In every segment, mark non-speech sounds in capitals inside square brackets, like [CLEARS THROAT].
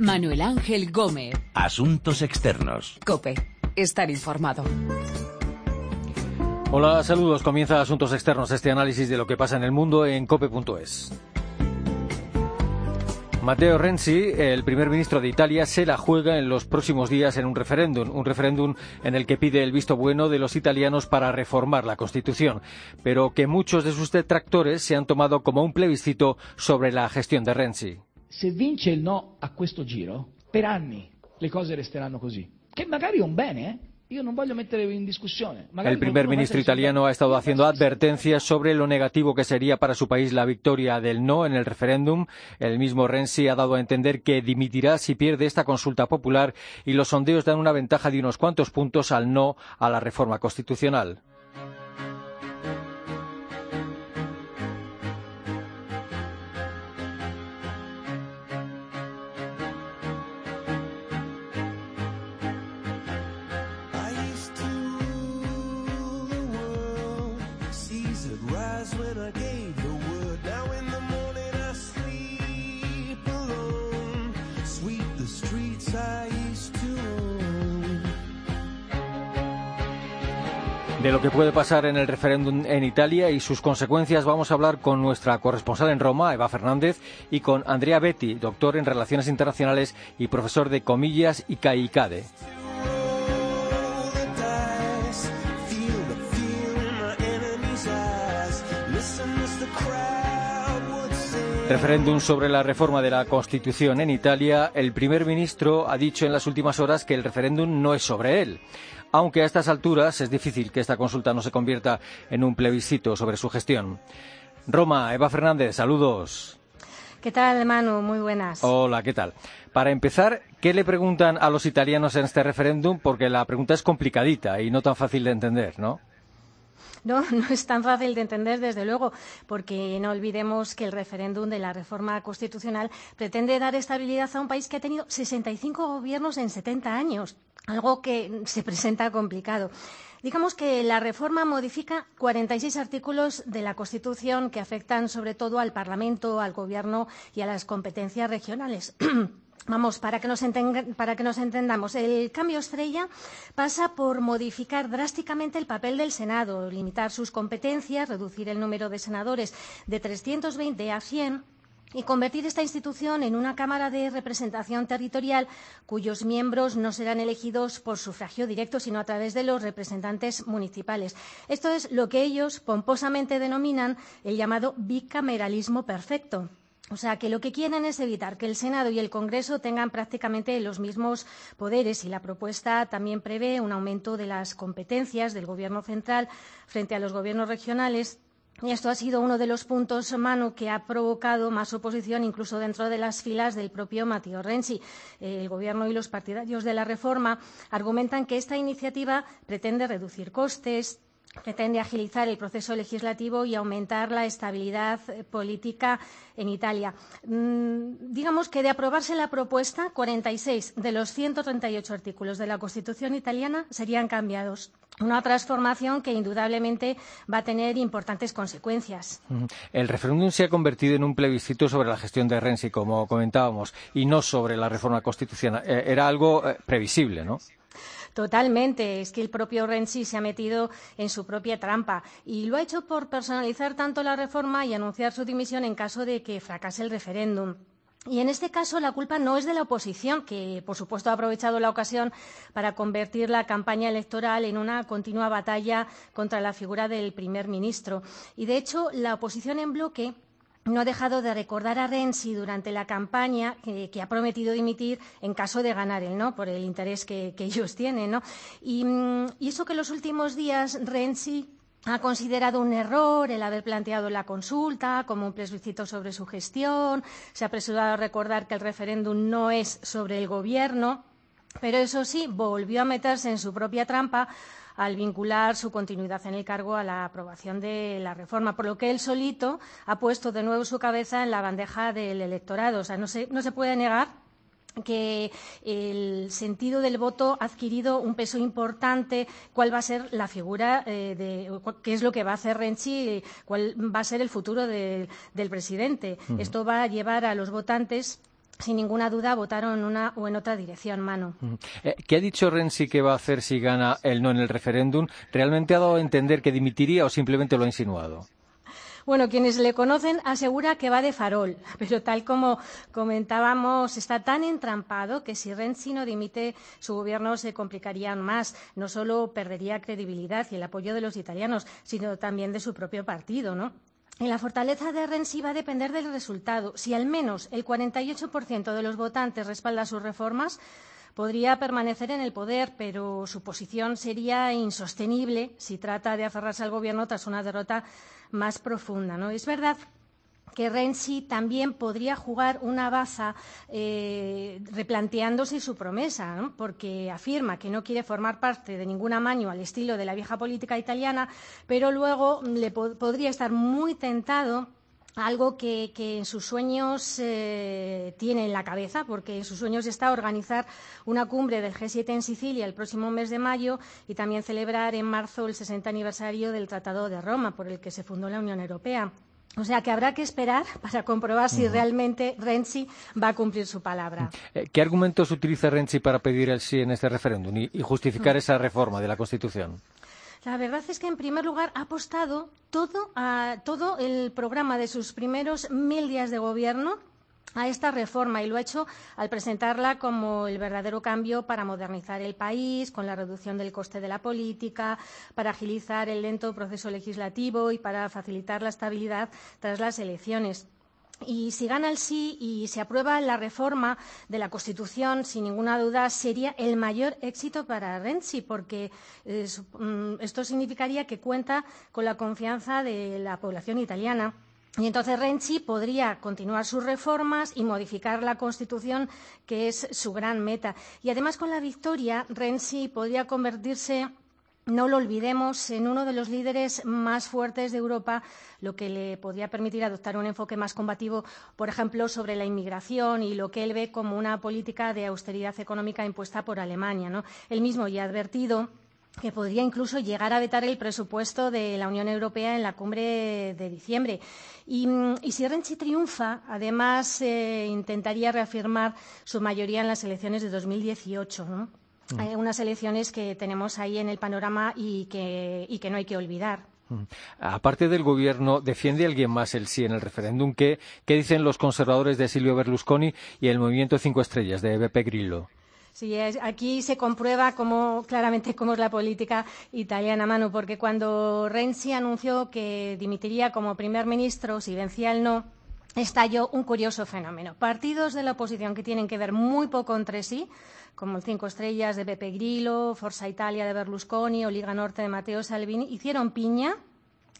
Manuel Ángel Gómez. Asuntos externos. Cope. Estar informado. Hola, saludos. Comienza Asuntos Externos, este análisis de lo que pasa en el mundo en cope.es. Matteo Renzi, el primer ministro de Italia, se la juega en los próximos días en un referéndum, un referéndum en el que pide el visto bueno de los italianos para reformar la Constitución, pero que muchos de sus detractores se han tomado como un plebiscito sobre la gestión de Renzi. Se vince il no a questo giro, per anni le cose resteranno così, che magari è un bene, eh? El primer ministro italiano ha estado haciendo advertencias sobre lo negativo que sería para su país la victoria del no en el referéndum. El mismo Renzi ha dado a entender que dimitirá si pierde esta consulta popular y los sondeos dan una ventaja de unos cuantos puntos al no a la reforma constitucional. Que puede pasar en el referéndum en Italia y sus consecuencias vamos a hablar con nuestra corresponsal en Roma, Eva Fernández, y con Andrea Betti, doctor en Relaciones Internacionales y profesor de Comillas y CAICADE. Referéndum sobre la reforma de la Constitución en Italia. El primer ministro ha dicho en las últimas horas que el referéndum no es sobre él. Aunque a estas alturas es difícil que esta consulta no se convierta en un plebiscito sobre su gestión. Roma, Eva Fernández, saludos. ¿Qué tal, Manu? Muy buenas. Hola, ¿qué tal? Para empezar, ¿qué le preguntan a los italianos en este referéndum? Porque la pregunta es complicadita y no tan fácil de entender, ¿no? No, [LAUGHS] no es tan fácil de entender, desde luego, porque no olvidemos que el referéndum de la reforma constitucional pretende dar estabilidad a un país que ha tenido 65 gobiernos en 70 años, algo que se presenta complicado. Digamos que la reforma modifica 46 artículos de la Constitución que afectan sobre todo al Parlamento, al Gobierno y a las competencias regionales. [CLEARS THROAT] Vamos, para que, nos para que nos entendamos, el cambio estrella pasa por modificar drásticamente el papel del Senado, limitar sus competencias, reducir el número de senadores de 320 a 100 y convertir esta institución en una Cámara de representación territorial cuyos miembros no serán elegidos por sufragio directo, sino a través de los representantes municipales. Esto es lo que ellos pomposamente denominan el llamado bicameralismo perfecto. O sea, que lo que quieren es evitar que el Senado y el Congreso tengan prácticamente los mismos poderes y la propuesta también prevé un aumento de las competencias del Gobierno central frente a los gobiernos regionales y esto ha sido uno de los puntos, Manu, que ha provocado más oposición incluso dentro de las filas del propio Matteo Renzi. El Gobierno y los partidarios de la reforma argumentan que esta iniciativa pretende reducir costes, pretende agilizar el proceso legislativo y aumentar la estabilidad eh, política en Italia. Mm, digamos que de aprobarse la propuesta, 46 de los 138 artículos de la Constitución italiana serían cambiados. Una transformación que indudablemente va a tener importantes consecuencias. El referéndum se ha convertido en un plebiscito sobre la gestión de Renzi, como comentábamos, y no sobre la reforma constitucional. Eh, era algo eh, previsible, ¿no? Totalmente. Es que el propio Renzi se ha metido en su propia trampa y lo ha hecho por personalizar tanto la reforma y anunciar su dimisión en caso de que fracase el referéndum. Y en este caso la culpa no es de la oposición, que por supuesto ha aprovechado la ocasión para convertir la campaña electoral en una continua batalla contra la figura del primer ministro. Y de hecho la oposición en bloque no ha dejado de recordar a Renzi durante la campaña que, ha prometido dimitir en caso de ganar él, ¿no? Por el interés que, ellos tienen, ¿no? Y, y, eso que en los últimos días Renzi ha considerado un error el haber planteado la consulta como un plebiscito sobre su gestión, se ha apresurado a recordar que el referéndum no es sobre el gobierno, pero eso sí, volvió a meterse en su propia trampa al vincular su continuidad en el cargo a la aprobación de la reforma, por lo que él solito ha puesto de nuevo su cabeza en la bandeja del electorado. O sea, no se, no se puede negar que el sentido del voto ha adquirido un peso importante, cuál va a ser la figura, eh, de, qué es lo que va a hacer Renzi, cuál va a ser el futuro del presidente. Esto va a llevar a los votantes sin ninguna duda votaron en una o en otra dirección, mano. Eh, ¿Qué ha dicho Renzi que va a hacer si gana el no en el referéndum? ¿Realmente ha dado a entender que dimitiría o simplemente lo ha insinuado? Bueno, quienes le conocen asegura que va de farol, [LAUGHS] pero tal como comentábamos, está tan entrampado que si Renzi no dimite, su gobierno se complicaría más. No solo perdería credibilidad y el apoyo de los italianos, sino también de su propio partido, ¿no? Y la fortaleza de Renzi va a depender del resultado. Si al menos el 48% de los votantes respalda sus reformas, podría permanecer en el poder, pero su posición sería insostenible si trata de aferrarse al gobierno tras una derrota más profunda. ¿no? Es verdad que Renzi también podría jugar una baza eh, replanteándose su promesa, porque afirma que no quiere formar parte de ningún amaño al estilo de la vieja política italiana, pero luego le podría estar muy tentado algo que, en sus sueños eh, tiene en la cabeza, porque en sus sueños está organizar una cumbre del G7 en Sicilia el próximo mes de mayo y también celebrar en marzo el 60 aniversario del Tratado de Roma, por el que se fundó la Unión Europea. O sea que habrá que esperar para comprobar si realmente Renzi va a cumplir su palabra. Eh, ¿Qué argumentos utiliza Renzi para pedir el sí en este referéndum y, justificar esa reforma de la Constitución? La verdad es que, en primer lugar, ha apostado todo, a, todo el programa de sus primeros mil días de gobierno a esta reforma y lo ha hecho al presentarla como el verdadero cambio para modernizar el país, con la reducción del coste de la política, para agilizar el lento proceso legislativo y para facilitar la estabilidad tras las elecciones. Y si gana el sí y se aprueba la reforma de la Constitución, sin ninguna duda, sería el mayor éxito para Renzi, porque eh, mm, esto significaría que cuenta con la confianza de la población italiana. Y entonces Renzi podría continuar sus reformas y modificar la Constitución, que es su gran meta. Y además, con la victoria, Renzi podría convertirse no lo olvidemos, en uno de los líderes más fuertes de Europa, lo que le podría permitir adoptar un enfoque más combativo, por ejemplo, sobre la inmigración y lo que él ve como una política de austeridad económica impuesta por Alemania. ¿no? Él mismo ya ha advertido que podría incluso llegar a vetar el presupuesto de la Unión Europea en la cumbre de diciembre. Y, si Renzi triunfa, además eh, intentaría reafirmar su mayoría en las elecciones de 2018. ¿no? Mm. Hay unas elecciones que tenemos ahí en el panorama y que, no hay que olvidar. Mm. Aparte del gobierno, ¿defiende alguien más el sí en el referéndum? ¿Qué, dicen los conservadores de Silvio Berlusconi y el movimiento Cinco Estrellas de Beppe Grillo? Sí, aquí se comprueba claramente cómo es la política italiana, Manu, porque cuando Renzi anunció que dimitiría como primer ministro si no, estalló un curioso fenómeno. Partidos de la oposición que tienen que ver muy poco entre sí, como el Cinco Estrellas de Beppe Grillo, Forza Italia de Berlusconi o Liga Norte de Matteo Salvini, hicieron piña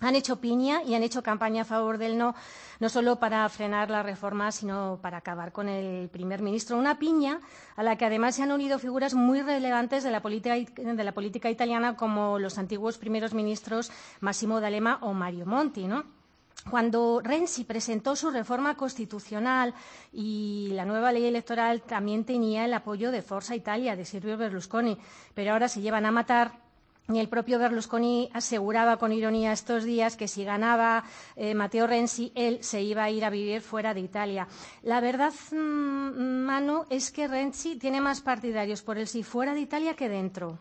han hecho piña y han hecho campaña a favor del no, no solo para frenar la reforma, sino para acabar con el primer ministro. Una piña a la que además se han unido figuras muy relevantes de la política, de la política italiana, como los antiguos primeros ministros Massimo D'Alema o Mario Monti, ¿no? Cuando Renzi presentó su reforma constitucional y la nueva ley electoral también tenía el apoyo de Forza Italia, de Silvio Berlusconi, pero ahora se llevan a matar y el propio Berlusconi aseguraba con ironía estos días que si ganaba eh, Matteo Renzi, él se iba a ir a vivir fuera de Italia. La verdad, mm, Manu, es que Renzi tiene más partidarios por el sí fuera de Italia que dentro.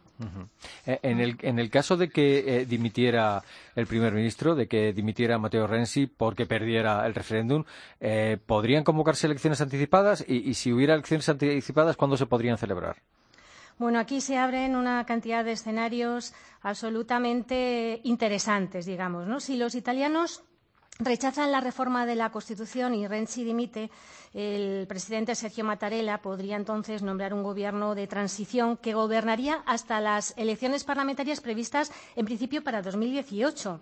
Eh, en, el, caso de que eh, dimitiera el primer ministro, de que dimitiera Matteo Renzi porque perdiera el referéndum, ¿podrían convocarse elecciones anticipadas? y si hubiera elecciones anticipadas, ¿cuándo se podrían celebrar? Bueno, aquí se abren una cantidad de escenarios absolutamente interesantes, digamos. ¿no? Si los italianos rechazan la reforma de la Constitución y Renzi dimite, el presidente Sergio Mattarella podría entonces nombrar un gobierno de transición que gobernaría hasta las elecciones parlamentarias previstas en principio para 2018.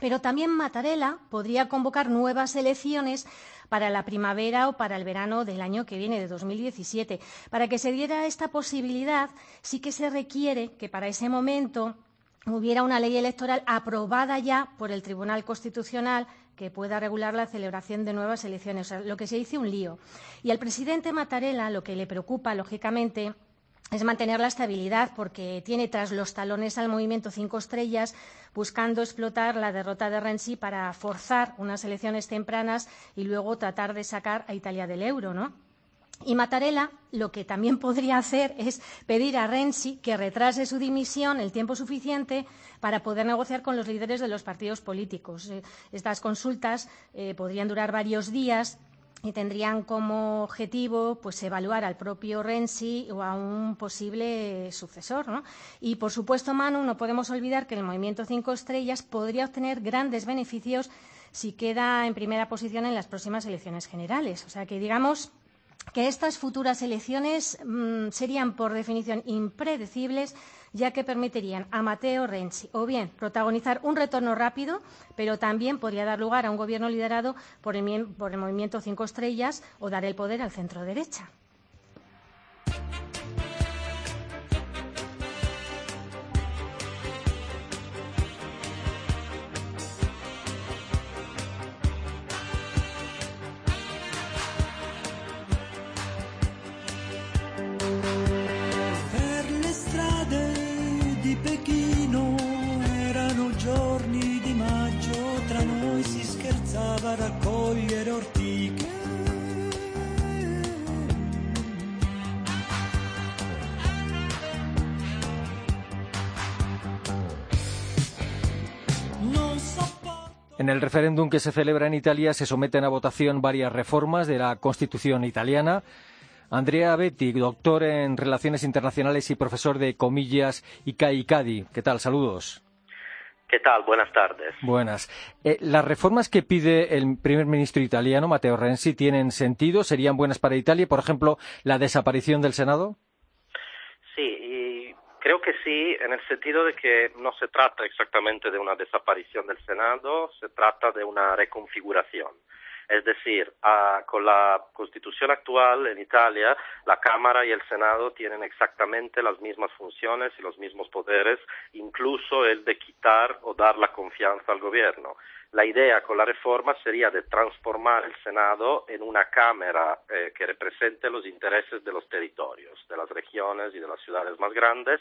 Pero también Mattarella podría convocar nuevas elecciones para la primavera o para el verano del año que viene, de 2017. Para que se diera esta posibilidad, sí que se requiere que para ese momento hubiera una ley electoral aprobada ya por el Tribunal Constitucional que pueda regular la celebración de nuevas elecciones. lo que se dice un lío. Y al presidente Mattarella lo que le preocupa, lógicamente, es mantener la estabilidad porque tiene tras los talones al movimiento cinco estrellas buscando explotar la derrota de Renzi para forzar unas elecciones tempranas y luego tratar de sacar a Italia del euro, ¿no? Y Mattarella lo que también [LAUGHS] podría hacer es pedir a Renzi que retrase su dimisión el tiempo suficiente para poder negociar con los líderes de los partidos políticos. Eh, estas consultas eh, podrían durar varios días y tendrían como objetivo pues evaluar al propio Renzi o a un posible sucesor. ¿no? Y por supuesto, Manu, no podemos olvidar que el movimiento Cinco Estrellas podría obtener grandes beneficios si queda en primera posición en las próximas elecciones generales. O sea que digamos que estas futuras elecciones mmm, serían por definición impredecibles ya que permitirían a Matteo Renzi o bien protagonizar un retorno rápido, pero también podría dar lugar a un gobierno liderado por el, por el movimiento Cinco Estrellas o dar el poder al centro derecha. En el referéndum que se celebra en Italia se someten a votación varias reformas de la Constitución italiana. Andrea Betti, doctor en Relaciones Internacionales y profesor de Comillas y CAI ¿Qué tal? Saludos. ¿Qué tal? Buenas tardes. Buenas. Eh, ¿Las reformas que pide el primer ministro italiano, Matteo Renzi, tienen sentido? ¿Serían buenas para Italia? Por ejemplo, la desaparición del Senado? Creo que sí, en el sentido de que no se trata exactamente de una desaparición del Senado, se trata de una reconfiguración. Es decir, a, con la constitución actual en Italia, la Cámara y el Senado tienen exactamente las mismas funciones y los mismos poderes, incluso el de quitar o dar la confianza al gobierno. La idea con la reforma sería de transformar el Senado en una Cámara eh, que represente los intereses de los territorios, de las regiones y de las ciudades más grandes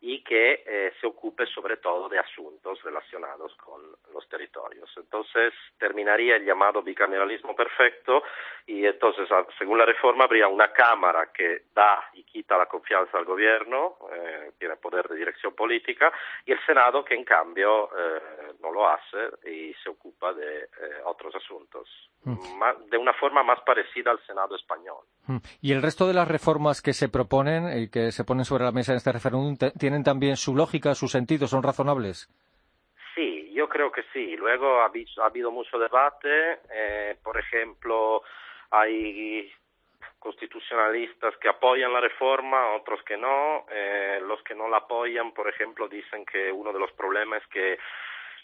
y que eh, se ocupe sobre todo de asuntos relacionados con los territorios. Entonces terminaría el llamado bicameralismo perfecto y entonces, según la reforma, habría una Cámara que da y quita la confianza al gobierno, eh, tiene poder de dirección política, y el Senado que en cambio eh, no lo hace y se ocupa de eh, otros asuntos, mm. de una forma más parecida al Senado español. Mm. ¿Y el resto de las reformas que se proponen y que se ponen sobre la mesa en este referéndum tienen también su lógica, su sentido, son razonables? Sí, yo creo que sí. Luego ha, ha habido mucho debate. Eh, por ejemplo, hay constitucionalistas que apoyan la reforma, otros que no. Eh, los que no la apoyan, por ejemplo, dicen que uno de los problemas es que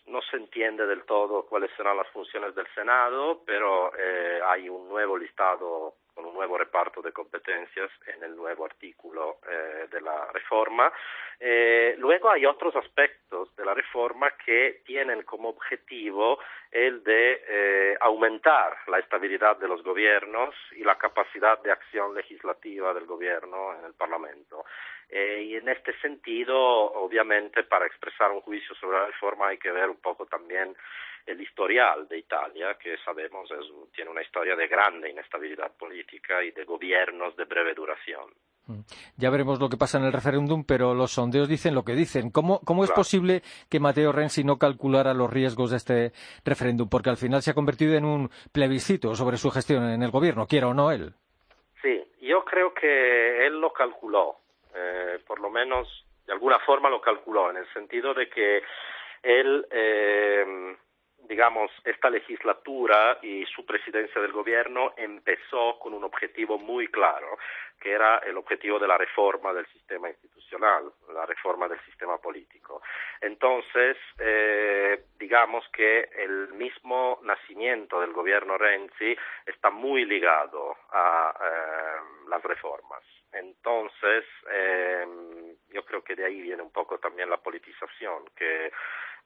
no se entiende del todo cuáles serán las funciones del Senado, pero eh, hay un nuevo listado con un nuevo reparto de competencias en el nuevo artículo eh, de la reforma. Eh, luego hay otros aspectos de la reforma que tienen como objetivo el de eh, aumentar la estabilidad de los gobiernos y la capacidad de acción legislativa del gobierno en el Parlamento. Eh, y en este sentido, obviamente, para expresar un juicio sobre la reforma hay que ver un poco también el historial de Italia, que sabemos es, tiene una historia de grande inestabilidad política y de gobiernos de breve duración. Mm. Ya veremos lo que pasa en el referéndum, pero los sondeos dicen lo que dicen. ¿Cómo, cómo es posible que Matteo Renzi no calculara los riesgos de este referéndum? Porque al final se ha convertido en un plebiscito sobre su gestión en el gobierno, quiera o no él. Sí, yo creo que él lo calculó, eh, por lo menos de alguna forma lo calculó, en el sentido de que él eh, digamos, esta legislatura y su presidencia del gobierno empezó con un objetivo muy claro, que era el objetivo de la reforma del sistema institucional, la reforma del sistema político. Entonces, eh, digamos que el mismo nacimiento del gobierno Renzi está muy ligado a eh, las reformas. Entonces, eh, yo creo que de ahí viene un poco también la politización, que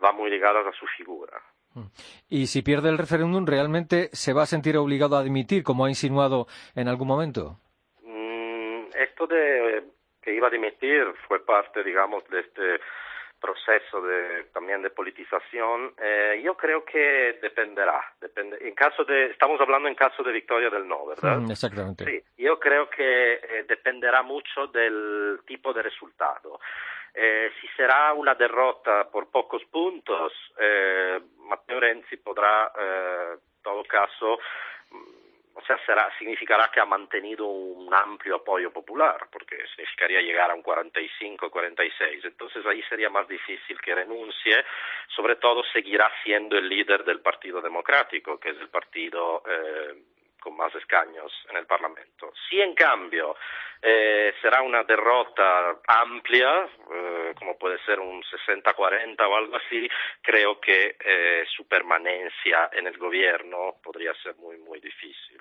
va muy ligada a su figura. Y si pierde el referéndum, ¿realmente se va a sentir obligado a admitir, como ha insinuado en algún momento? Mm, esto de que iba a dimitir fue parte, digamos, de este proceso de, también de politización, eh, yo creo que dependerá. Depende, en caso de, estamos hablando en caso de victoria del no, ¿verdad? Mm, exactamente. Sí, yo creo que eh, dependerá mucho del tipo de resultado. Eh, si será una derrota por pocos puntos, eh, Matteo Renzi podrá, eh, en todo caso, o sea, será, significará que ha mantenido un amplio apoyo popular, porque significaría llegar a un 45, 46. Entonces ahí sería más difícil que renuncie. Sobre todo seguirá siendo el líder del Partido Democrático, que es el partido eh, con más escaños en el Parlamento. Si en cambio eh, será una derrota amplia, eh, como puede ser un 60-40 o algo así, creo que eh, su permanencia en el gobierno podría ser muy, muy difícil.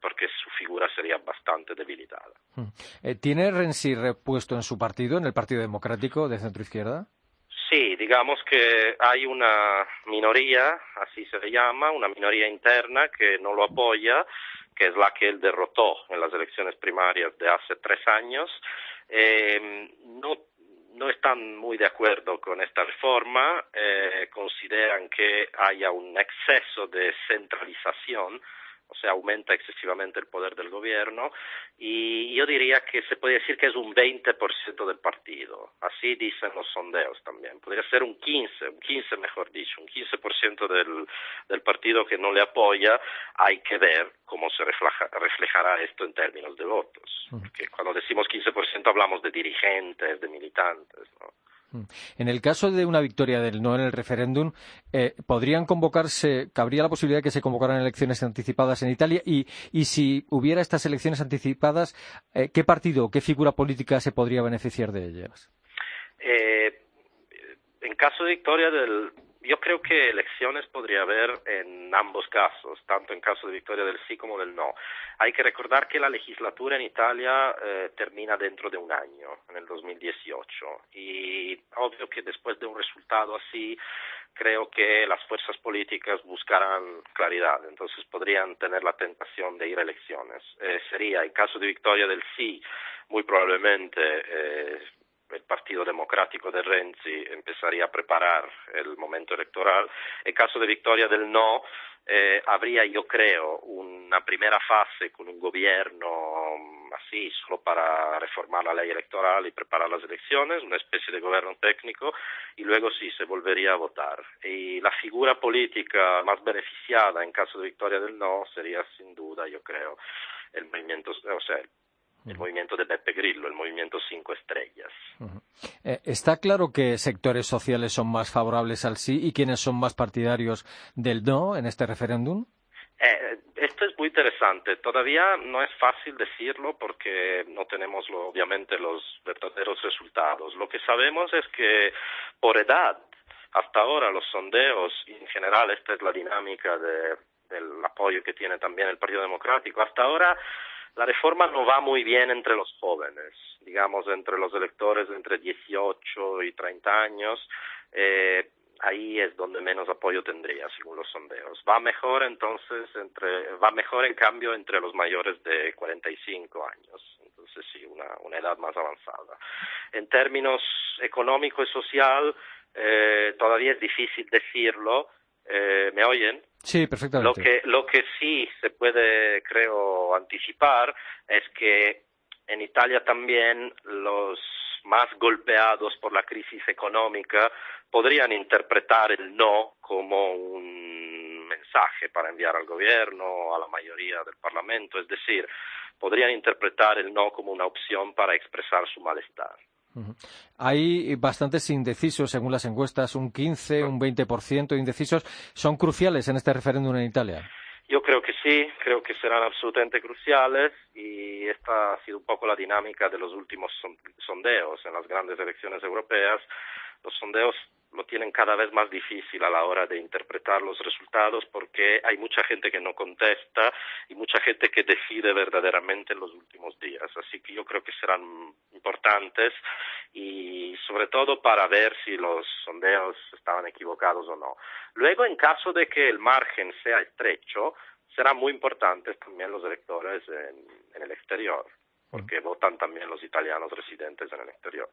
Porque su figura sería bastante debilitada. Eh, ¿Tiene Renzi repuesto en su partido, en el Partido Democrático de centro izquierda? Digamos que hay una minoría, así se le llama, una minoría interna que no lo apoya, que es la que él derrotó en las elecciones primarias de hace tres años. Eh, no, no están muy de acuerdo con esta reforma, eh, consideran que haya un exceso de centralización o sea, aumenta excesivamente el poder del gobierno y yo diría que se puede decir que es un 20% del partido. Así dicen los sondeos también. Podría ser un 15, un 15 mejor dicho, un 15% del, del partido que no le apoya. Hay que ver cómo se refleja, reflejará esto en términos de votos. Porque cuando decimos 15% hablamos de dirigentes, de militantes, ¿no? Mm. En el caso de una victoria del no en el referéndum, eh, ¿podrían convocarse, cabría la posibilidad de que se convocaran elecciones anticipadas en Italia? Y, si hubiera estas elecciones anticipadas, eh, ¿qué partido qué figura política se podría beneficiar de ellas? Eh, en caso de victoria del, yo creo que elecciones podría haber en ambos casos, tanto en caso de victoria del sí como del no. Hay que recordar que la legislatura en Italia eh, termina dentro de un año, en el 2018, y obvio que después de un resultado así, creo que las fuerzas políticas buscarán claridad, entonces podrían tener la tentación de ir a elecciones. Eh, sería, en caso de victoria del sí, muy probablemente eh, Partido Democrático de Renzi empezaría a preparar el momento electoral. En caso de victoria del no, eh, habría, yo creo, una primera fase con un gobierno mm, así, solo para reformar la ley electoral y preparar las elecciones, una especie de gobierno técnico, y luego sí se volvería a votar. Y la figura política más beneficiada en caso de victoria del no sería, sin duda, yo creo, el movimiento, o sea, el movimiento de Beppe Grillo, el movimiento Cinco Estrellas. eh, está claro que sectores sociales son más favorables al sí y quienes son más partidarios del no en este referéndum. Eh, esto es muy interesante. Todavía no es fácil decirlo porque no tenemos lo, obviamente los verdaderos resultados. Lo que sabemos es que por edad, hasta ahora los sondeos, y en general esta es la dinámica de, del apoyo que tiene también el Partido Democrático, hasta ahora la reforma no va muy bien entre los jóvenes, digamos entre los electores entre 18 y 30 años. Eh, ahí es donde menos apoyo tendría, según los sondeos. Va mejor entonces entre, va mejor en cambio entre los mayores de 45 años. Entonces sí, una, una edad más avanzada. En términos económico y social, eh, todavía es difícil decirlo. Eh, ¿Me oyen? Sí, perfectamente. Lo que, lo que sí se puede, creo, anticipar es que en Italia también los más golpeados por la crisis económica podrían interpretar el no como un mensaje para enviar al gobierno, a la mayoría del Parlamento, es decir, podrían interpretar el no como una opción para expresar su malestar. Hay bastantes indecisos según las encuestas, un 15, un 20% de indecisos. ¿Son cruciales en este referéndum en Italia? Yo creo que sí, creo que serán absolutamente cruciales y esta ha sido un poco la dinámica de los últimos sondeos en las grandes elecciones europeas. Los sondeos lo tienen cada vez más difícil a la hora de interpretar los resultados porque hay mucha gente que no contesta y mucha gente que decide verdaderamente en los últimos días. Así que yo creo que serán importantes y sobre todo para ver si los sondeos estaban equivocados o no. Luego, en caso de que el margen sea estrecho, serán muy importantes también los electores en, en el exterior porque votan también los italianos residentes en el exterior.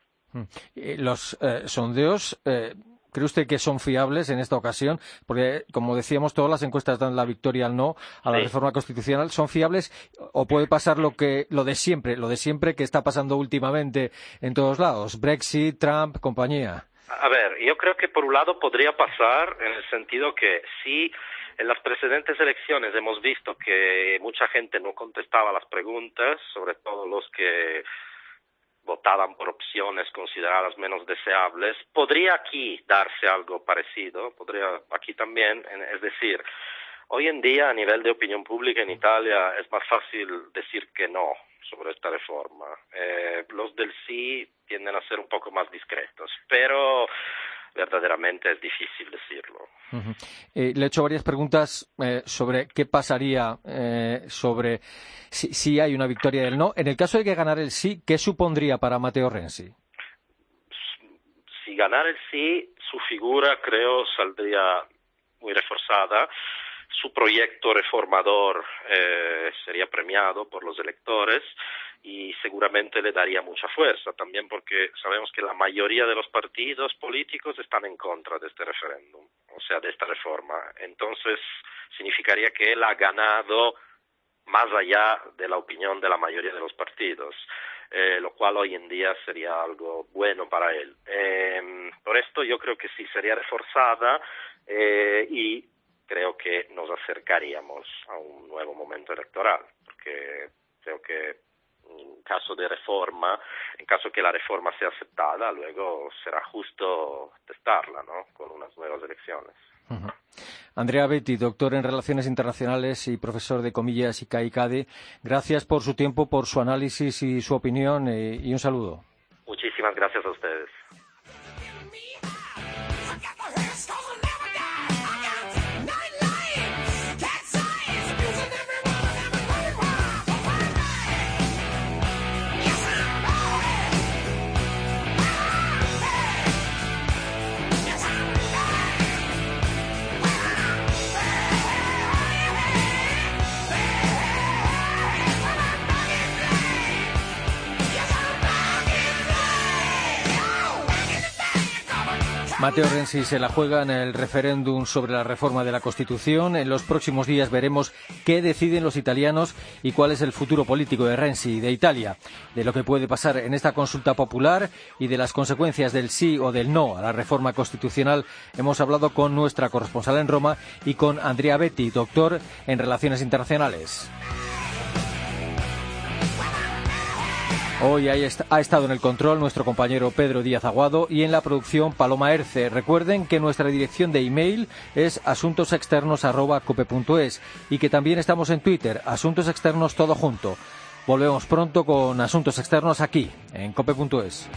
Eh, los eh, sondeos. Eh, ¿Cree usted que son fiables en esta ocasión? Porque, como decíamos, todas las encuestas dan la victoria al no a la Sí. reforma constitucional. ¿Son fiables o puede pasar lo que lo de siempre, lo de siempre que está pasando últimamente en todos lados? Brexit, Trump, compañía. A ver, yo creo que por un lado podría pasar en el sentido que si en las precedentes elecciones hemos visto que mucha gente no contestaba las preguntas, sobre todo los que votaban por opciones consideradas menos deseables, podría aquí darse algo parecido, podría aquí también, es decir, hoy en día a nivel de opinión pública en Italia es más fácil decir que no sobre esta reforma. Eh, los del sí tienden a ser un poco más discretos, pero verdaderamente es difícil decirlo. Eh, le he hecho varias preguntas eh, sobre qué pasaría eh, sobre si, si hay una victoria del no. En el caso de que ganara el sí, ¿qué supondría para Matteo Renzi? si ganara el sí, su figura creo saldría muy reforzada. Su proyecto reformador eh, sería premiado por los electores y seguramente le daría mucha fuerza también porque sabemos que la mayoría de los partidos políticos están en contra de este referéndum, o sea, de esta reforma. Entonces, significaría que él ha ganado más allá de la opinión de la mayoría de los partidos, eh, lo cual hoy en día sería algo bueno para él. Eh, por esto yo creo que sí sería reforzada eh, y creo que nos acercaríamos a un nuevo momento electoral, porque creo que en caso de reforma, en caso que la reforma sea aceptada, luego será justo testarla, ¿no? Con unas nuevas elecciones. Andrea Betti, doctor en Relaciones Internacionales y profesor de Comillas y CAICADE, gracias por su tiempo, por su análisis y su opinión eh, y un saludo. Muchísimas gracias a ustedes. Matteo Renzi se la juega en el referéndum sobre la reforma de la Constitución. En los próximos días veremos qué deciden los italianos y cuál es el futuro político de Renzi de Italia, de lo que puede pasar en esta consulta popular y de las consecuencias del sí o del no a la reforma constitucional. Hemos hablado con nuestra corresponsal en Roma y con Andrea Betti, doctor en Relaciones Internacionales. Hoy ha est- ha estado en el control nuestro compañero Pedro Díaz Aguado y en la producción Paloma Erce. Recuerden que nuestra dirección de email es asuntosexternos.cope.es y que también estamos en Twitter, Asuntos Externos Todo Junto. Volvemos pronto con Asuntos Externos aquí, en cope.es.